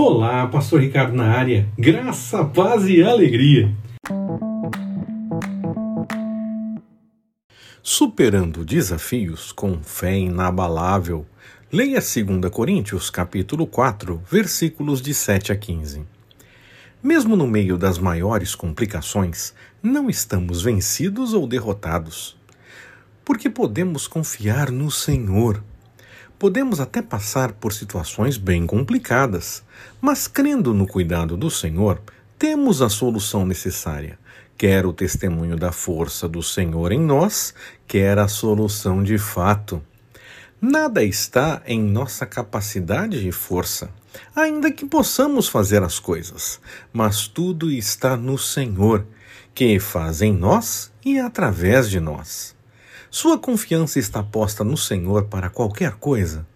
Olá, Pastor Ricardo na área. Graça, paz e alegria. Superando desafios com fé inabalável. Leia 2 Coríntios, capítulo 4, versículos de 7 a 15. Mesmo no meio das maiores complicações, não estamos vencidos ou derrotados. Porque podemos confiar no Senhor Podemos até passar por situações bem complicadas, mas crendo no cuidado do Senhor, temos a solução necessária, quer o testemunho da força do Senhor em nós, quer a solução de fato. Nada está em nossa capacidade e força, ainda que possamos fazer as coisas, mas tudo está no Senhor, que faz em nós e através de nós. Sua confiança está posta no Senhor para qualquer coisa?